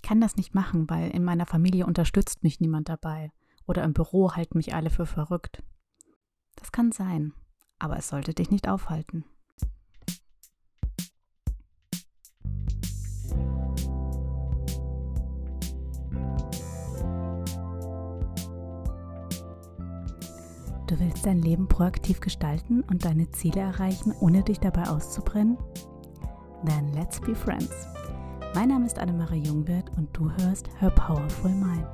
ich kann das nicht machen, weil in meiner Familie unterstützt mich niemand dabei oder im Büro halten mich alle für verrückt. Das kann sein, aber es sollte dich nicht aufhalten. Du willst dein Leben proaktiv gestalten und deine Ziele erreichen, ohne dich dabei auszubrennen? Then let's be friends. Mein Name ist Annemarie Jungwirth und du hörst Her Powerful Mind.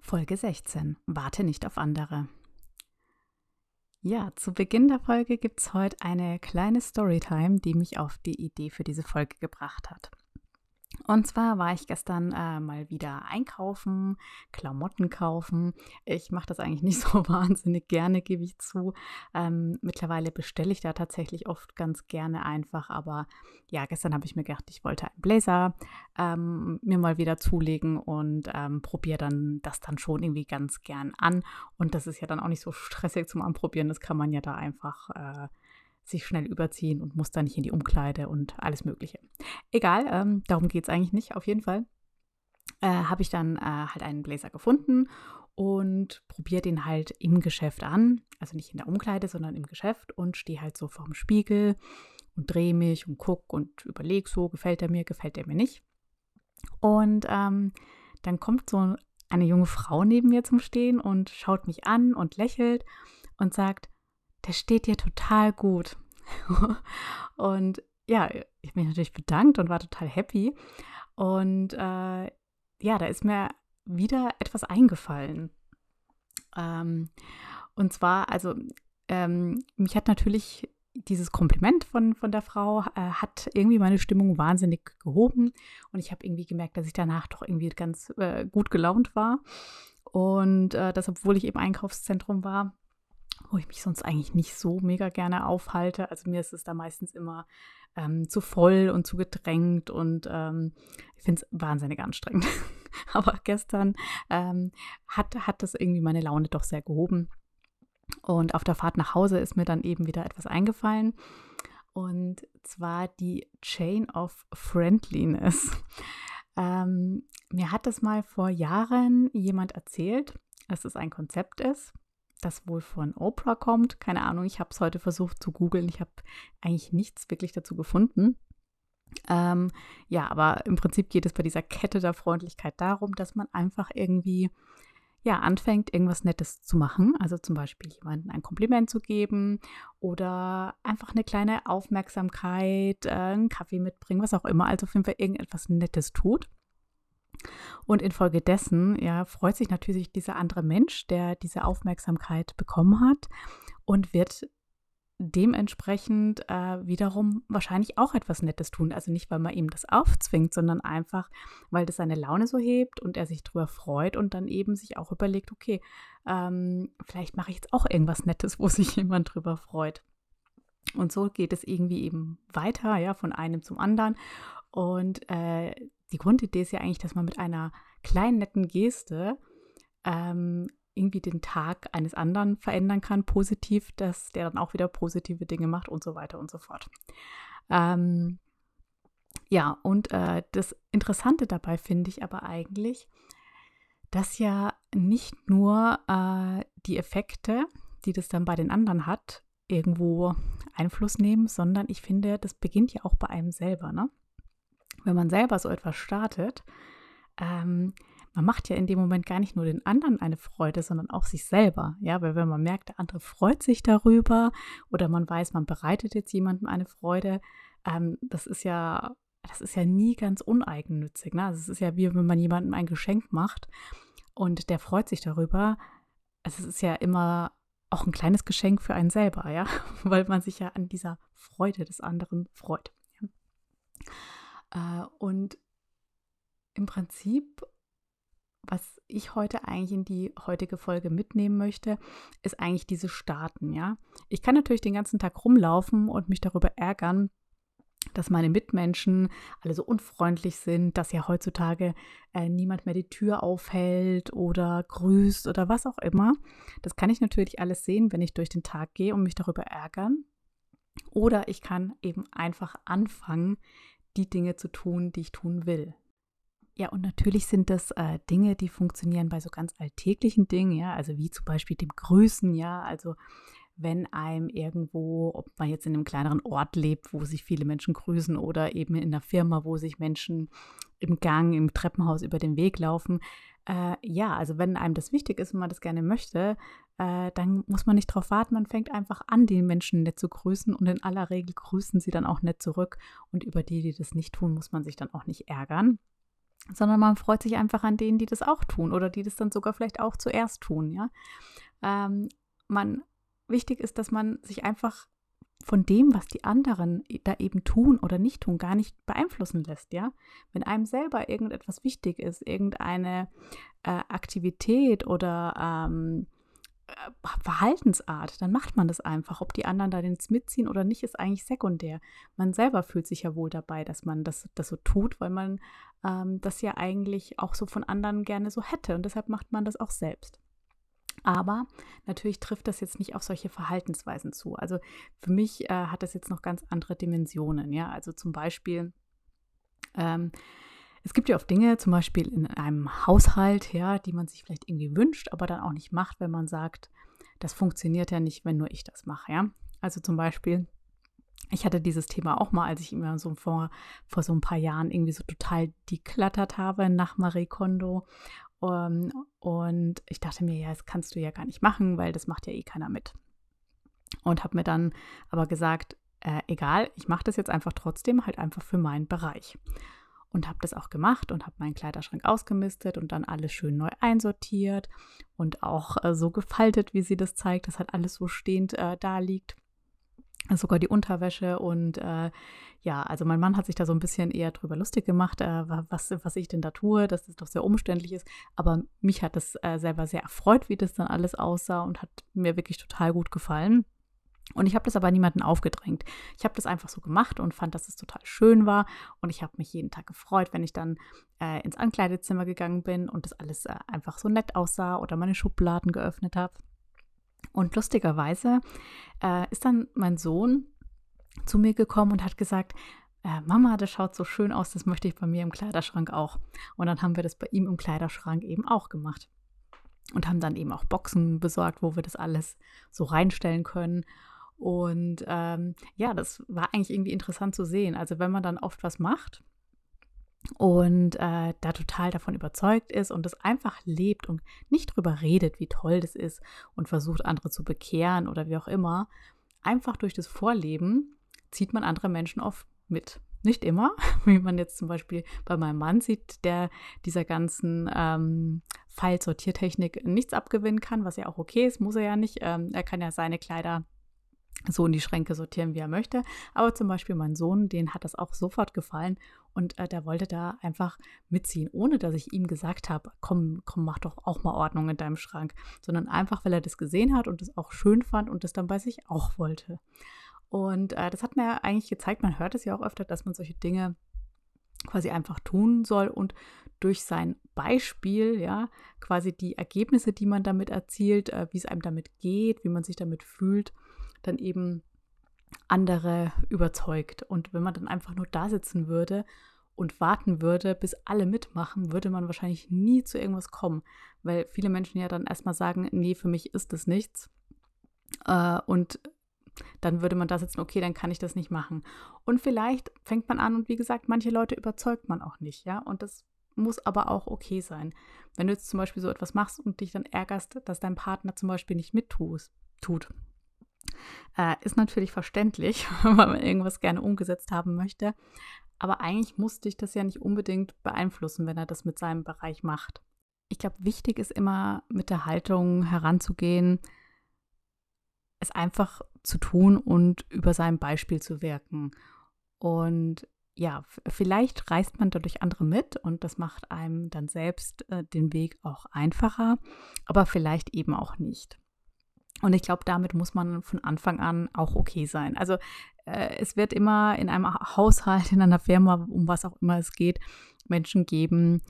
Folge 16. Warte nicht auf andere. Ja, zu Beginn der Folge gibt es heute eine kleine Storytime, die mich auf die Idee für diese Folge gebracht hat. Und zwar war ich gestern äh, mal wieder einkaufen, Klamotten kaufen. Ich mache das eigentlich nicht so wahnsinnig gerne, gebe ich zu. Ähm, mittlerweile bestelle ich da tatsächlich oft ganz gerne einfach. Aber ja, gestern habe ich mir gedacht, ich wollte einen Blazer ähm, mir mal wieder zulegen und ähm, probiere dann das dann schon irgendwie ganz gern an. Und das ist ja dann auch nicht so stressig zum Anprobieren. Das kann man ja da einfach. Äh, sich schnell überziehen und muss da nicht in die Umkleide und alles Mögliche. Egal, ähm, darum geht es eigentlich nicht. Auf jeden Fall äh, habe ich dann äh, halt einen Blazer gefunden und probiere den halt im Geschäft an. Also nicht in der Umkleide, sondern im Geschäft und stehe halt so vorm Spiegel und drehe mich und gucke und überlege so, gefällt er mir, gefällt er mir nicht. Und ähm, dann kommt so eine junge Frau neben mir zum Stehen und schaut mich an und lächelt und sagt, der steht dir total gut. und ja, ich mich natürlich bedankt und war total happy. Und äh, ja, da ist mir wieder etwas eingefallen. Ähm, und zwar, also ähm, mich hat natürlich dieses Kompliment von, von der Frau äh, hat irgendwie meine Stimmung wahnsinnig gehoben und ich habe irgendwie gemerkt, dass ich danach doch irgendwie ganz äh, gut gelaunt war und äh, das, obwohl ich im Einkaufszentrum war wo ich mich sonst eigentlich nicht so mega gerne aufhalte. Also mir ist es da meistens immer ähm, zu voll und zu gedrängt und ähm, ich finde es wahnsinnig anstrengend. Aber gestern ähm, hat, hat das irgendwie meine Laune doch sehr gehoben. Und auf der Fahrt nach Hause ist mir dann eben wieder etwas eingefallen. Und zwar die Chain of Friendliness. Ähm, mir hat das mal vor Jahren jemand erzählt, dass es ein Konzept ist das wohl von Oprah kommt. Keine Ahnung, ich habe es heute versucht zu googeln. Ich habe eigentlich nichts wirklich dazu gefunden. Ähm, ja, aber im Prinzip geht es bei dieser Kette der Freundlichkeit darum, dass man einfach irgendwie ja, anfängt, irgendwas Nettes zu machen. Also zum Beispiel jemandem ein Kompliment zu geben oder einfach eine kleine Aufmerksamkeit, äh, einen Kaffee mitbringen, was auch immer. Also auf jeden Fall irgendetwas Nettes tut. Und infolgedessen ja, freut sich natürlich dieser andere Mensch, der diese Aufmerksamkeit bekommen hat und wird dementsprechend äh, wiederum wahrscheinlich auch etwas Nettes tun. Also nicht, weil man ihm das aufzwingt, sondern einfach, weil das seine Laune so hebt und er sich darüber freut und dann eben sich auch überlegt, okay, ähm, vielleicht mache ich jetzt auch irgendwas Nettes, wo sich jemand drüber freut. Und so geht es irgendwie eben weiter, ja, von einem zum anderen. Und äh, die Grundidee ist ja eigentlich, dass man mit einer kleinen netten Geste ähm, irgendwie den Tag eines anderen verändern kann, positiv, dass der dann auch wieder positive Dinge macht und so weiter und so fort. Ähm, ja, und äh, das Interessante dabei finde ich aber eigentlich, dass ja nicht nur äh, die Effekte, die das dann bei den anderen hat, irgendwo Einfluss nehmen, sondern ich finde, das beginnt ja auch bei einem selber. Ne? Wenn man selber so etwas startet, ähm, man macht ja in dem Moment gar nicht nur den anderen eine Freude, sondern auch sich selber. Ja, weil wenn man merkt, der andere freut sich darüber oder man weiß, man bereitet jetzt jemandem eine Freude, ähm, das ist ja, das ist ja nie ganz uneigennützig. Ne? Also es ist ja wie wenn man jemandem ein Geschenk macht und der freut sich darüber. Also es ist ja immer auch ein kleines Geschenk für einen selber, ja, weil man sich ja an dieser Freude des anderen freut. Ja? Äh, und im Prinzip, was ich heute eigentlich in die heutige Folge mitnehmen möchte, ist eigentlich diese Starten, ja. Ich kann natürlich den ganzen Tag rumlaufen und mich darüber ärgern, dass meine Mitmenschen alle so unfreundlich sind, dass ja heutzutage äh, niemand mehr die Tür aufhält oder grüßt oder was auch immer. Das kann ich natürlich alles sehen, wenn ich durch den Tag gehe und mich darüber ärgern. Oder ich kann eben einfach anfangen, die Dinge zu tun, die ich tun will. Ja, und natürlich sind das äh, Dinge, die funktionieren bei so ganz alltäglichen Dingen, ja, also wie zum Beispiel dem Grüßen, ja, also wenn einem irgendwo, ob man jetzt in einem kleineren Ort lebt, wo sich viele Menschen grüßen oder eben in einer Firma, wo sich Menschen im Gang, im Treppenhaus über den Weg laufen. Äh, ja, also wenn einem das wichtig ist und man das gerne möchte, äh, dann muss man nicht darauf warten, man fängt einfach an, die Menschen nett zu grüßen und in aller Regel grüßen sie dann auch nett zurück und über die, die das nicht tun, muss man sich dann auch nicht ärgern sondern man freut sich einfach an denen, die das auch tun oder die das dann sogar vielleicht auch zuerst tun, ja. Ähm, man wichtig ist, dass man sich einfach von dem, was die anderen da eben tun oder nicht tun, gar nicht beeinflussen lässt, ja. Wenn einem selber irgendetwas wichtig ist, irgendeine äh, Aktivität oder ähm, äh, Verhaltensart, dann macht man das einfach. Ob die anderen da jetzt mitziehen oder nicht, ist eigentlich sekundär. Man selber fühlt sich ja wohl dabei, dass man das, das so tut, weil man ähm, das ja eigentlich auch so von anderen gerne so hätte. Und deshalb macht man das auch selbst. Aber natürlich trifft das jetzt nicht auf solche Verhaltensweisen zu. Also für mich äh, hat das jetzt noch ganz andere Dimensionen. Ja, also zum Beispiel, ähm, es gibt ja oft Dinge, zum Beispiel in einem Haushalt, ja, die man sich vielleicht irgendwie wünscht, aber dann auch nicht macht, wenn man sagt, das funktioniert ja nicht, wenn nur ich das mache. Ja, also zum Beispiel. Ich hatte dieses Thema auch mal, als ich immer so vor, vor so ein paar Jahren irgendwie so total deklattert habe nach Marie Kondo um, ähm, und ich dachte mir, ja, das kannst du ja gar nicht machen, weil das macht ja eh keiner mit. Und habe mir dann aber gesagt, äh, egal, ich mache das jetzt einfach trotzdem, halt einfach für meinen Bereich. Und habe das auch gemacht und habe meinen Kleiderschrank ausgemistet und dann alles schön neu einsortiert und auch äh, so gefaltet, wie sie das zeigt, dass halt alles so stehend äh, da liegt sogar die Unterwäsche und äh, ja, also mein Mann hat sich da so ein bisschen eher drüber lustig gemacht, äh, was, was ich denn da tue, dass das doch sehr umständlich ist. Aber mich hat das äh, selber sehr erfreut, wie das dann alles aussah und hat mir wirklich total gut gefallen. Und ich habe das aber niemanden aufgedrängt. Ich habe das einfach so gemacht und fand, dass es total schön war. Und ich habe mich jeden Tag gefreut, wenn ich dann äh, ins Ankleidezimmer gegangen bin und das alles äh, einfach so nett aussah oder meine Schubladen geöffnet habe. Und lustigerweise äh, ist dann mein Sohn zu mir gekommen und hat gesagt, äh, Mama, das schaut so schön aus, das möchte ich bei mir im Kleiderschrank auch. Und dann haben wir das bei ihm im Kleiderschrank eben auch gemacht. Und haben dann eben auch Boxen besorgt, wo wir das alles so reinstellen können. Und ähm, ja, das war eigentlich irgendwie interessant zu sehen. Also wenn man dann oft was macht und äh, da total davon überzeugt ist und es einfach lebt und nicht drüber redet, wie toll das ist und versucht, andere zu bekehren oder wie auch immer, einfach durch das Vorleben zieht man andere Menschen oft mit. Nicht immer, wie man jetzt zum Beispiel bei meinem Mann sieht, der dieser ganzen ähm, File-Sortiertechnik nichts abgewinnen kann, was ja auch okay ist, muss er ja nicht. Ähm, er kann ja seine Kleider so in die Schränke sortieren, wie er möchte. Aber zum Beispiel mein Sohn, den hat das auch sofort gefallen und äh, der wollte da einfach mitziehen, ohne dass ich ihm gesagt habe, komm, komm, mach doch auch mal Ordnung in deinem Schrank, sondern einfach, weil er das gesehen hat und es auch schön fand und das dann bei sich auch wollte. Und äh, das hat mir eigentlich gezeigt, man hört es ja auch öfter, dass man solche Dinge quasi einfach tun soll und durch sein Beispiel, ja, quasi die Ergebnisse, die man damit erzielt, äh, wie es einem damit geht, wie man sich damit fühlt, dann eben andere überzeugt. Und wenn man dann einfach nur da sitzen würde und warten würde, bis alle mitmachen, würde man wahrscheinlich nie zu irgendwas kommen, weil viele Menschen ja dann erstmal sagen, nee, für mich ist das nichts. Äh, und dann würde man da sitzen, okay, dann kann ich das nicht machen. Und vielleicht fängt man an und wie gesagt, manche Leute überzeugt man auch nicht, ja. Und das muss aber auch okay sein. Wenn du jetzt zum Beispiel so etwas machst und dich dann ärgerst, dass dein Partner zum Beispiel nicht mittut, tut, äh, ist natürlich verständlich, weil man irgendwas gerne umgesetzt haben möchte. Aber eigentlich muss dich das ja nicht unbedingt beeinflussen, wenn er das mit seinem Bereich macht. Ich glaube, wichtig ist immer mit der Haltung heranzugehen, es einfach zu tun und über sein Beispiel zu wirken. Und ja, vielleicht reißt man dadurch andere mit und das macht einem dann selbst äh, den Weg auch einfacher, aber vielleicht eben auch nicht. Und ich glaube, damit muss man von Anfang an auch okay sein. Also äh, es wird immer in einem Haushalt, in einer Firma, um was auch immer es geht, Menschen geben,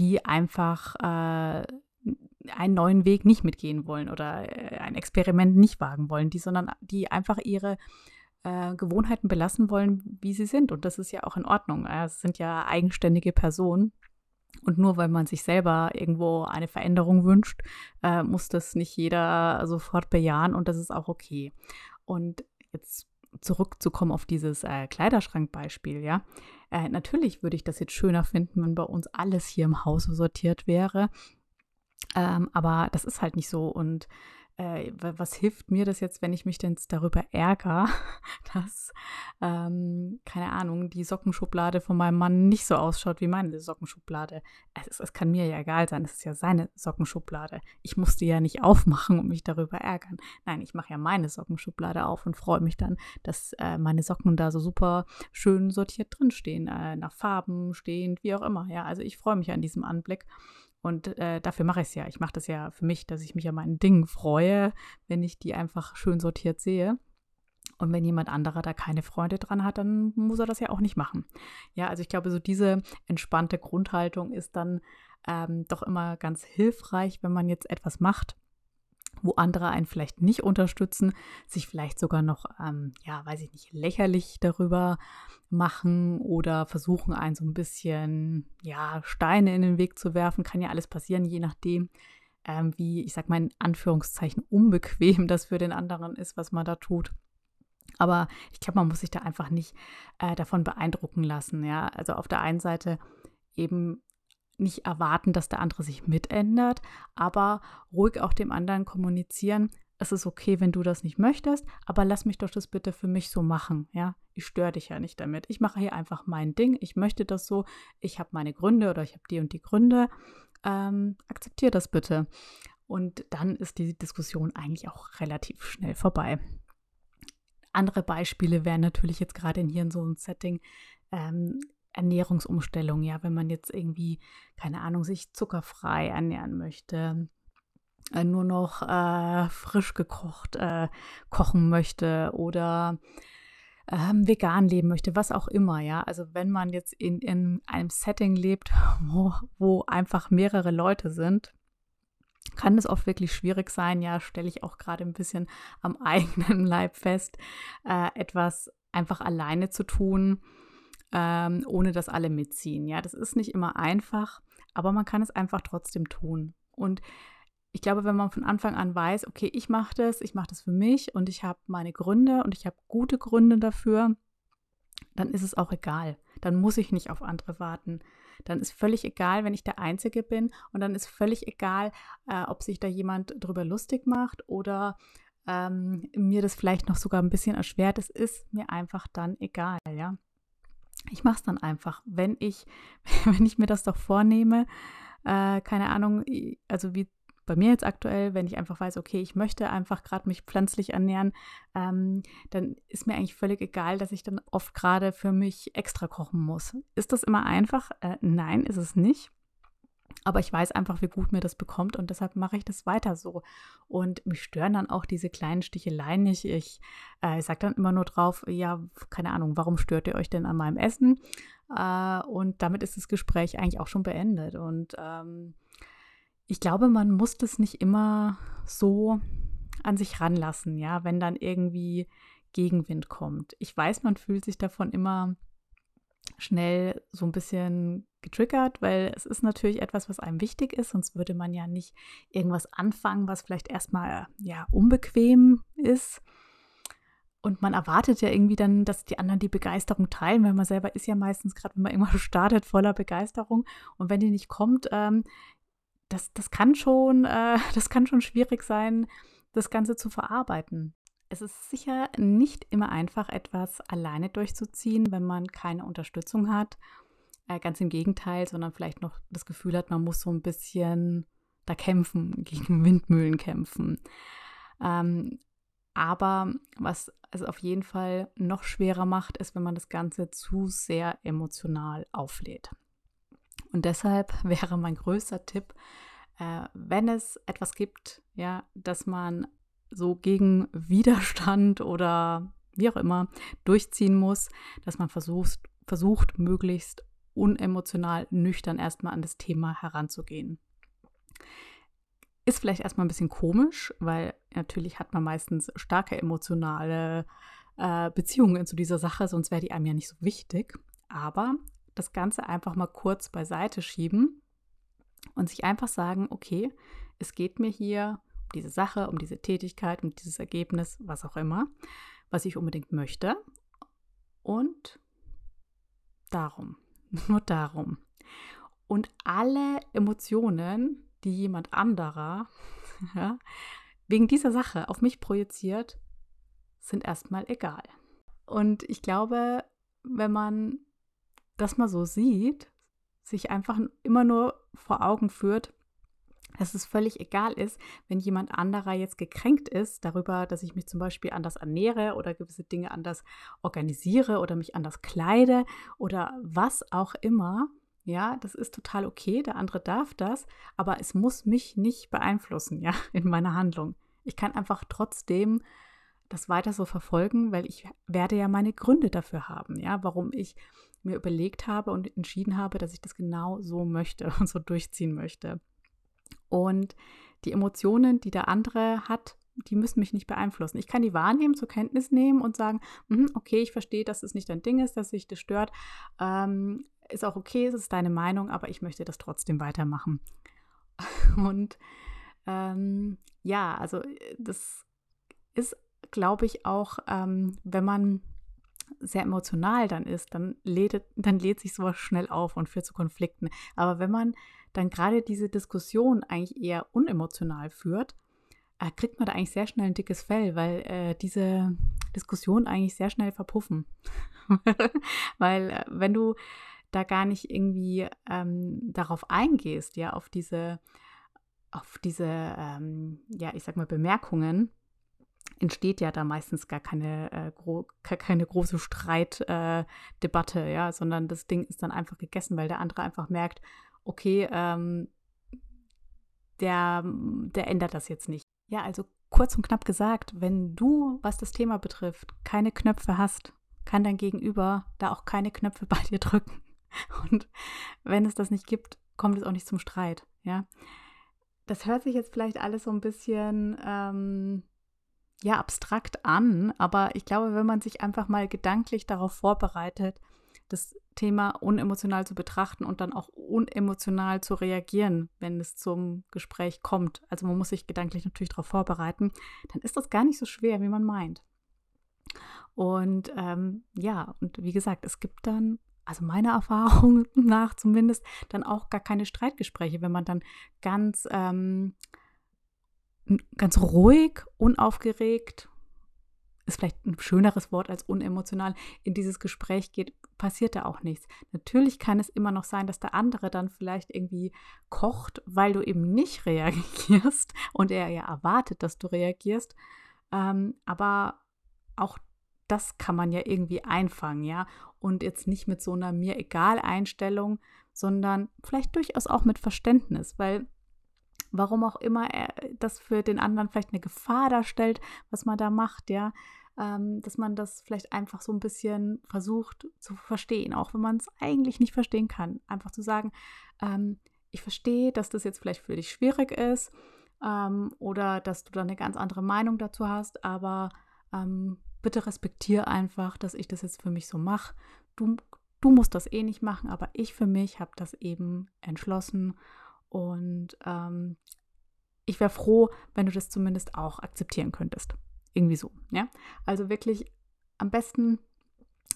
die einfach äh, einen neuen Weg nicht mitgehen wollen oder äh, ein Experiment nicht wagen wollen, die, sondern die einfach ihre äh, Gewohnheiten belassen wollen, wie sie sind. Und das ist ja auch in Ordnung. Es sind ja eigenständige Personen. Und nur weil man sich selber irgendwo eine Veränderung wünscht, äh, muss das nicht jeder sofort bejahen und das ist auch okay. Und jetzt zurückzukommen auf dieses äh, Kleiderschrankbeispiel, ja. Äh, natürlich würde ich das jetzt schöner finden, wenn bei uns alles hier im Haus sortiert wäre. Ähm, aber das ist halt nicht so. Und äh, was hilft mir das jetzt, wenn ich mich denn darüber ärgere, dass, ähm, keine Ahnung, die Sockenschublade von meinem Mann nicht so ausschaut wie meine Sockenschublade. Es, es kann mir ja egal sein, es ist ja seine Sockenschublade. Ich musste ja nicht aufmachen und mich darüber ärgern. Nein, ich mache ja meine Sockenschublade auf und freue mich dann, dass äh, meine Socken da so super schön sortiert drinstehen, äh, nach Farben stehend, wie auch immer. Ja, also ich freue mich an diesem Anblick. Und äh, dafür mache ich es ja. Ich mache das ja für mich, dass ich mich an meinen Dingen freue, wenn ich die einfach schön sortiert sehe. Und wenn jemand anderer da keine Freude dran hat, dann muss er das ja auch nicht machen. Ja, also ich glaube, so diese entspannte Grundhaltung ist dann ähm, doch immer ganz hilfreich, wenn man jetzt etwas macht, wo andere einen vielleicht nicht unterstützen, sich vielleicht sogar noch, ähm, ja, weiß ich nicht, lächerlich darüber machen oder versuchen, einen so ein bisschen, ja, Steine in den Weg zu werfen. Kann ja alles passieren, je nachdem, ähm, wie, ich sag mal in Anführungszeichen, unbequem das für den anderen ist, was man da tut. Aber ich glaube, man muss sich da einfach nicht äh, davon beeindrucken lassen. Ja, also auf der einen Seite eben nicht erwarten, dass der andere sich mitändert, aber ruhig auch dem anderen kommunizieren. Es ist okay, wenn du das nicht möchtest, aber lass mich doch das bitte für mich so machen. Ja, ich störe dich ja nicht damit. Ich mache hier einfach mein Ding. Ich möchte das so. Ich habe meine Gründe oder ich habe die und die Gründe. Ähm, akzeptiere das bitte. Und dann ist die Diskussion eigentlich auch relativ schnell vorbei. Andere Beispiele wären natürlich jetzt gerade in hier in so einem Setting ähm, Ernährungsumstellung, ja, wenn man jetzt irgendwie, keine Ahnung, sich zuckerfrei ernähren möchte, äh, nur noch äh, frisch gekocht äh, kochen möchte oder ähm, vegan leben möchte, was auch immer, ja. Also wenn man jetzt in, in einem Setting lebt, wo, wo einfach mehrere Leute sind, kann es oft wirklich schwierig sein, ja, stelle ich auch gerade ein bisschen am eigenen Leib fest, äh, etwas einfach alleine zu tun ähm, ohne dass alle mitziehen. Ja, das ist nicht immer einfach, aber man kann es einfach trotzdem tun. Und ich glaube, wenn man von Anfang an weiß, okay, ich mache das, ich mache das für mich und ich habe meine Gründe und ich habe gute Gründe dafür, dann ist es auch egal. Dann muss ich nicht auf andere warten. Dann ist völlig egal, wenn ich der Einzige bin und dann ist völlig egal, äh, ob sich da jemand drüber lustig macht oder ähm, mir das vielleicht noch sogar ein bisschen erschwert. Es ist mir einfach dann egal, ja ich mache es dann einfach. Wenn ich, wenn ich mir das doch vornehme, äh, keine Ahnung, also wie bei mir jetzt aktuell, wenn ich einfach weiß, okay, ich möchte einfach gerade mich pflanzlich ernähren, ähm, dann ist mir eigentlich völlig egal, dass ich dann oft gerade für mich extra kochen muss. Ist das immer einfach? Äh, nein, ist es nicht. Aber ich weiß einfach, wie gut mir das bekommt und deshalb mache ich das weiter so. Und mich stören dann auch diese kleinen Sticheleien nicht. Ich, äh, sage dann immer nur drauf, ja, keine Ahnung, warum stört ihr euch denn an meinem Essen? Äh, und damit ist das Gespräch eigentlich auch schon beendet. Und ähm, ich glaube, man muss das nicht immer so an sich ranlassen, ja, wenn dann irgendwie Gegenwind kommt. Ich weiß, man fühlt sich davon immer schnell so ein bisschen getriggert, weil es ist natürlich etwas, was einem wichtig ist, sonst würde man ja nicht irgendwas anfangen, was vielleicht erstmal ja unbequem ist. Und man erwartet ja irgendwie dann, dass die anderen die Begeisterung teilen, weil man selber ist ja meistens gerade, wenn man immer startet, voller Begeisterung. Und wenn die nicht kommt, ähm, das, das kann schon, äh, das kann schon schwierig sein, das Ganze zu verarbeiten. Es ist sicher nicht immer einfach, etwas alleine durchzuziehen, wenn man keine Unterstützung hat. Äh, ganz im Gegenteil, sondern vielleicht noch das Gefühl hat, man muss so ein bisschen da kämpfen, gegen Windmühlen kämpfen. Ähm, aber was es auf jeden Fall noch schwerer macht, ist, wenn man das Ganze zu sehr emotional auflädt. Und deshalb wäre mein größter Tipp, äh, wenn es etwas gibt, ja, dass man so gegen Widerstand oder wie auch immer, durchziehen muss, dass man versucht, versucht möglichst unemotional, nüchtern erstmal an das Thema heranzugehen. Ist vielleicht erstmal ein bisschen komisch, weil natürlich hat man meistens starke emotionale äh, Beziehungen zu dieser Sache, sonst wäre die einem ja nicht so wichtig. Aber das Ganze einfach mal kurz beiseite schieben und sich einfach sagen, okay, es geht mir hier um diese Sache, um diese Tätigkeit, um dieses Ergebnis, was auch immer, was ich unbedingt möchte. Und darum, nur darum. Und alle Emotionen, die jemand anderer ja, wegen dieser Sache auf mich projiziert, sind erstmal egal. Und ich glaube, wenn man das mal so sieht, sich einfach immer nur vor Augen führt, dass es völlig egal ist, wenn jemand anderer jetzt gekränkt ist darüber, dass ich mich zum Beispiel anders ernähre oder gewisse Dinge anders organisiere oder mich anders kleide oder was auch immer. Ja, das ist total okay, der andere darf das, aber es muss mich nicht beeinflussen, ja, in meiner Handlung. Ich kann einfach trotzdem das weiter so verfolgen, weil ich werde ja meine Gründe dafür haben, ja, warum ich mir überlegt habe und entschieden habe, dass ich das genau so möchte und so durchziehen möchte. Und die Emotionen, die der andere hat, die müssen mich nicht beeinflussen. Ich kann die wahrnehmen, zur Kenntnis nehmen und sagen, mm, okay, ich verstehe, dass es nicht dein Ding ist, dass sich das stört. Ähm, ist auch okay, es ist deine Meinung, aber ich möchte das trotzdem weitermachen. Und ähm, ja, also das ist glaube ich, auch, ähm, wenn man sehr emotional dann ist, dann lädt, dann lädt sich sowas schnell auf und führt zu Konflikten. Aber wenn man dann gerade diese Diskussion eigentlich eher unemotional führt, äh, kriegt man da eigentlich sehr schnell ein dickes Fell, weil äh, diese Diskussionen eigentlich sehr schnell verpuffen. weil äh, wenn du da gar nicht irgendwie ähm, darauf eingehst, ja, auf diese, auf diese, ähm, ja, ich sag mal, Bemerkungen, entsteht ja da meistens gar keine, äh, gro keine große Streitdebatte, äh, ja, sondern das Ding ist dann einfach gegessen, weil der andere einfach merkt, okay, ähm, der, der ändert das jetzt nicht. Ja, also kurz und knapp gesagt, wenn du, was das Thema betrifft, keine Knöpfe hast, kann dein Gegenüber da auch keine Knöpfe bei dir drücken. Und wenn es das nicht gibt, kommt es auch nicht zum Streit, ja. Das hört sich jetzt vielleicht alles so ein bisschen ähm, ja abstrakt an, aber ich glaube, wenn man sich einfach mal gedanklich darauf vorbereitet, das Thema unemotional zu betrachten und dann auch unemotional zu reagieren, wenn es zum Gespräch kommt. Also man muss sich gedanklich natürlich darauf vorbereiten, dann ist das gar nicht so schwer, wie man meint. Und ähm, ja, und wie gesagt, es gibt dann, also meiner Erfahrung nach zumindest, dann auch gar keine Streitgespräche, wenn man dann ganz ähm, ganz ruhig, unaufgeregt, ist vielleicht ein schöneres Wort als unemotional, in dieses Gespräch geht, passiert da auch nichts. Natürlich kann es immer noch sein, dass der andere dann vielleicht irgendwie kocht, weil du eben nicht reagierst und er ja erwartet, dass du reagierst. Ähm, aber auch das kann man ja irgendwie einfangen, ja. Und jetzt nicht mit so einer mir egal Einstellung, sondern vielleicht durchaus auch mit Verständnis, weil warum auch immer er das für den anderen vielleicht eine Gefahr darstellt, was man da macht, ja, ähm, dass man das vielleicht einfach so ein bisschen versucht zu verstehen, auch wenn man es eigentlich nicht verstehen kann. Einfach zu sagen, ähm, ich verstehe, dass das jetzt vielleicht für dich schwierig ist ähm, oder dass du da eine ganz andere Meinung dazu hast, aber ähm, bitte respektiere einfach, dass ich das jetzt für mich so mache. Du, du musst das eh nicht machen, aber ich für mich habe das eben entschlossen und ähm, ich wäre froh, wenn du das zumindest auch akzeptieren könntest. Irgendwie so, ja. Also wirklich am besten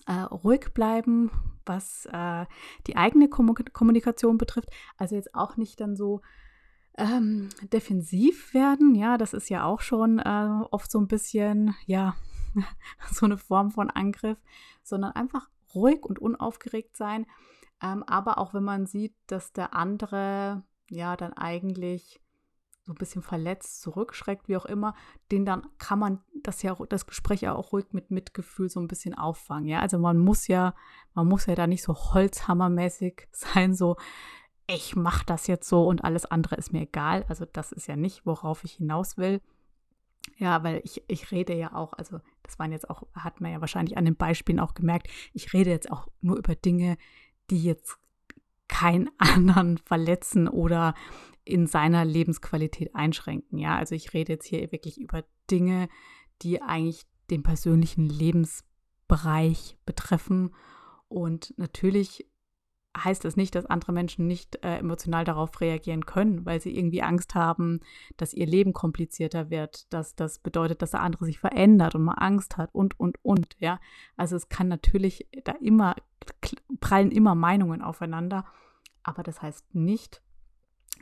äh, ruhig bleiben, was äh, die eigene Kommunikation betrifft. Also jetzt auch nicht dann so ähm, defensiv werden. Ja, das ist ja auch schon äh, oft so ein bisschen, ja, so eine Form von Angriff, sondern einfach ruhig und unaufgeregt sein. Ähm, aber auch wenn man sieht, dass der andere ja dann eigentlich so ein bisschen verletzt zurückschreckt, wie auch immer, den dann kann man das ja das Gespräch ja auch ruhig mit Mitgefühl so ein bisschen auffangen. Ja, also man muss ja, man muss ja da nicht so holzhammermäßig sein, so ich mache das jetzt so und alles andere ist mir egal. Also das ist ja nicht, worauf ich hinaus will. Ja, weil ich, ich rede ja auch, also das waren jetzt auch, hat man ja wahrscheinlich an den Beispielen auch gemerkt, ich rede jetzt auch nur über Dinge, die jetzt keinen anderen verletzen oder in seiner Lebensqualität einschränken. Ja, also ich rede jetzt hier wirklich über Dinge, die eigentlich den persönlichen Lebensbereich betreffen. Und natürlich heißt das nicht, dass andere Menschen nicht äh, emotional darauf reagieren können, weil sie irgendwie Angst haben, dass ihr Leben komplizierter wird, dass das bedeutet, dass der andere sich verändert und man Angst hat und, und, und, ja. Also es kann natürlich da immer, prallen immer Meinungen aufeinander, aber das heißt nicht,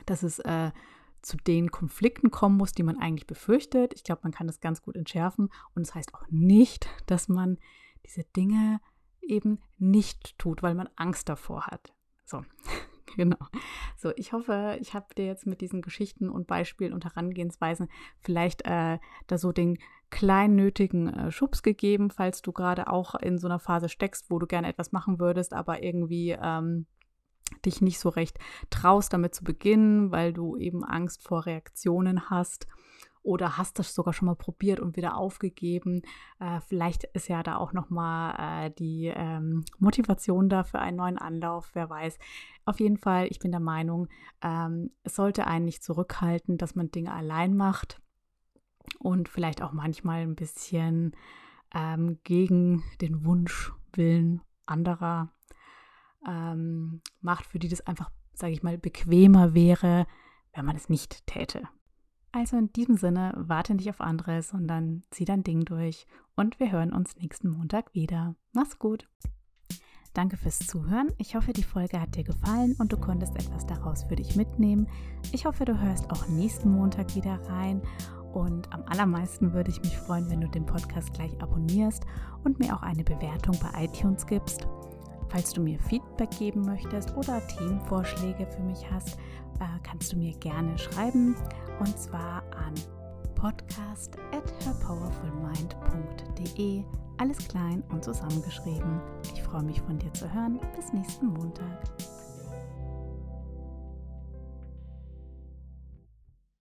dass es äh, zu den Konflikten kommen muss, die man eigentlich befürchtet. Ich glaube, man kann das ganz gut entschärfen und es das heißt auch nicht, dass man diese Dinge eben nicht tut, weil man Angst davor hat. So, genau. So, ich hoffe, ich habe dir jetzt mit diesen Geschichten und Beispielen und Herangehensweisen vielleicht äh, da so den kleinen nötigen äh, Schubs gegeben, falls du gerade auch in so einer Phase steckst, wo du gerne etwas machen würdest, aber irgendwie ähm, dich nicht so recht traust, damit zu beginnen, weil du eben Angst vor Reaktionen hast oder hast das sogar schon mal probiert und wieder aufgegeben. Äh, vielleicht ist ja da auch noch mal äh, die ähm, Motivation da für einen neuen Anlauf, wer weiß. Auf jeden Fall, ich bin der Meinung, ähm, es sollte einen nicht zurückhalten, dass man Dinge allein macht und vielleicht auch manchmal ein bisschen ähm, gegen den Wunsch, Willen anderer ähm, macht, für die das einfach, sage ich mal, bequemer wäre, wenn man es nicht täte. Also in diesem Sinne, warte nicht auf andere, sondern zieh dein Ding durch und wir hören uns nächsten Montag wieder. Mach's gut. Danke fürs Zuhören. Ich hoffe, die Folge hat dir gefallen und du konntest etwas daraus für dich mitnehmen. Ich hoffe, du hörst auch nächsten Montag wieder rein. Und am allermeisten würde ich mich freuen, wenn du den Podcast gleich abonnierst und mir auch eine Bewertung bei iTunes gibst. Falls du mir Feedback geben möchtest oder Themenvorschläge für mich hast, äh, kannst du mir gerne schreiben und zwar an podcast at herpowerfulmind.de. Alles klein und zusammengeschrieben. Ich freue mich von dir zu hören. Bis nächsten Montag.